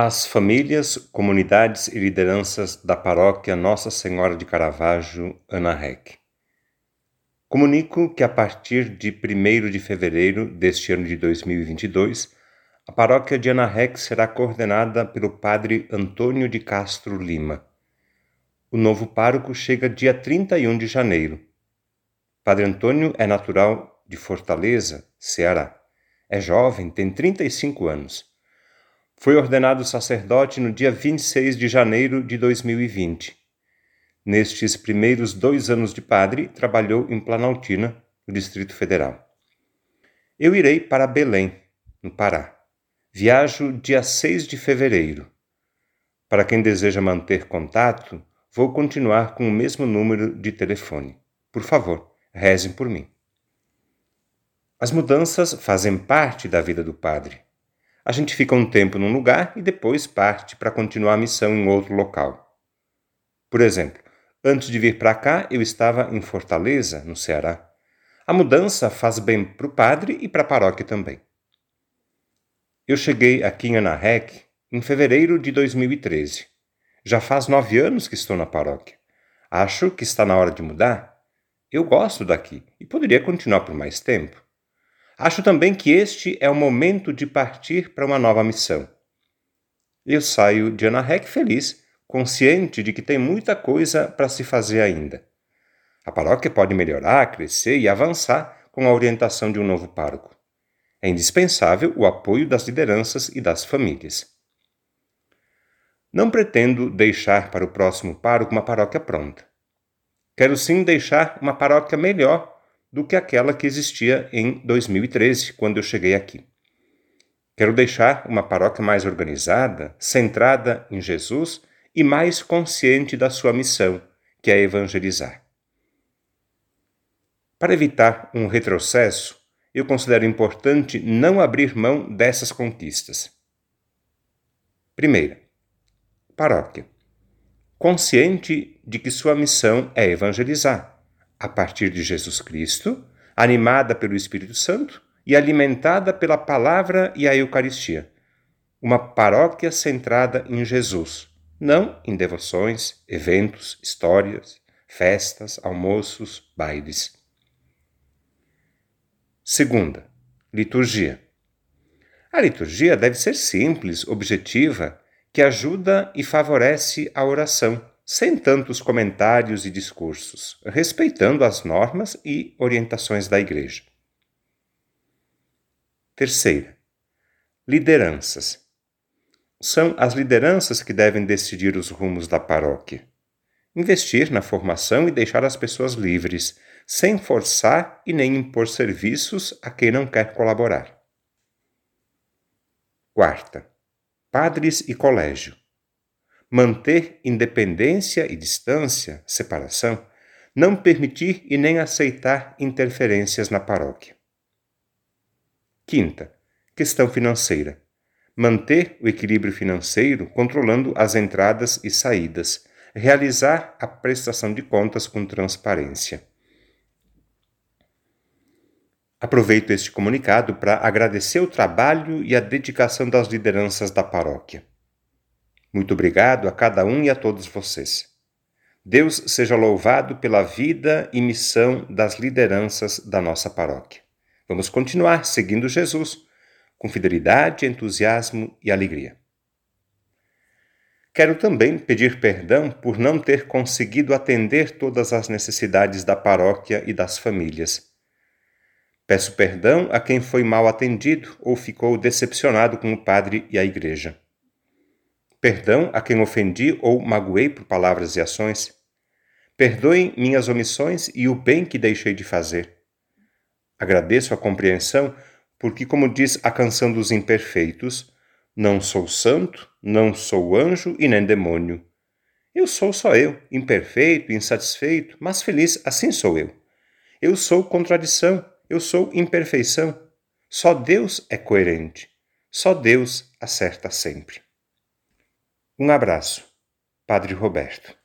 As famílias, comunidades e lideranças da paróquia Nossa Senhora de Caravaggio, Ana Rec. Comunico que a partir de 1 de fevereiro deste ano de 2022, a paróquia de Ana Rec será coordenada pelo padre Antônio de Castro Lima. O novo pároco chega dia 31 de janeiro. Padre Antônio é natural de Fortaleza, Ceará. É jovem, tem 35 anos foi ordenado sacerdote no dia 26 de janeiro de 2020. Nestes primeiros dois anos de padre, trabalhou em Planaltina, no Distrito Federal. Eu irei para Belém, no Pará. Viajo dia 6 de fevereiro. Para quem deseja manter contato, vou continuar com o mesmo número de telefone. Por favor, rezem por mim. As mudanças fazem parte da vida do padre a gente fica um tempo num lugar e depois parte para continuar a missão em outro local. Por exemplo, antes de vir para cá, eu estava em Fortaleza, no Ceará. A mudança faz bem para o padre e para a paróquia também. Eu cheguei aqui em Anarrec em fevereiro de 2013. Já faz nove anos que estou na paróquia. Acho que está na hora de mudar. Eu gosto daqui e poderia continuar por mais tempo. Acho também que este é o momento de partir para uma nova missão. Eu saio de Anarrec feliz, consciente de que tem muita coisa para se fazer ainda. A paróquia pode melhorar, crescer e avançar com a orientação de um novo pároco. É indispensável o apoio das lideranças e das famílias. Não pretendo deixar para o próximo pároco uma paróquia pronta. Quero sim deixar uma paróquia melhor do que aquela que existia em 2013, quando eu cheguei aqui. Quero deixar uma paróquia mais organizada, centrada em Jesus e mais consciente da sua missão, que é evangelizar. Para evitar um retrocesso, eu considero importante não abrir mão dessas conquistas. Primeira, paróquia. Consciente de que sua missão é evangelizar a partir de Jesus Cristo, animada pelo Espírito Santo e alimentada pela palavra e a Eucaristia. Uma paróquia centrada em Jesus, não em devoções, eventos, histórias, festas, almoços, bailes. Segunda, liturgia. A liturgia deve ser simples, objetiva, que ajuda e favorece a oração sem tantos comentários e discursos, respeitando as normas e orientações da Igreja. Terceira, lideranças. São as lideranças que devem decidir os rumos da paróquia. Investir na formação e deixar as pessoas livres, sem forçar e nem impor serviços a quem não quer colaborar. Quarta, padres e colégio manter independência e distância, separação, não permitir e nem aceitar interferências na paróquia. Quinta, questão financeira. Manter o equilíbrio financeiro controlando as entradas e saídas, realizar a prestação de contas com transparência. Aproveito este comunicado para agradecer o trabalho e a dedicação das lideranças da paróquia. Muito obrigado a cada um e a todos vocês. Deus seja louvado pela vida e missão das lideranças da nossa paróquia. Vamos continuar seguindo Jesus com fidelidade, entusiasmo e alegria. Quero também pedir perdão por não ter conseguido atender todas as necessidades da paróquia e das famílias. Peço perdão a quem foi mal atendido ou ficou decepcionado com o padre e a igreja. Perdão a quem ofendi ou magoei por palavras e ações. Perdoem minhas omissões e o bem que deixei de fazer. Agradeço a compreensão, porque, como diz a canção dos imperfeitos, não sou santo, não sou anjo e nem demônio. Eu sou só eu, imperfeito, insatisfeito, mas feliz, assim sou eu. Eu sou contradição, eu sou imperfeição. Só Deus é coerente. Só Deus acerta sempre. Um abraço, Padre Roberto.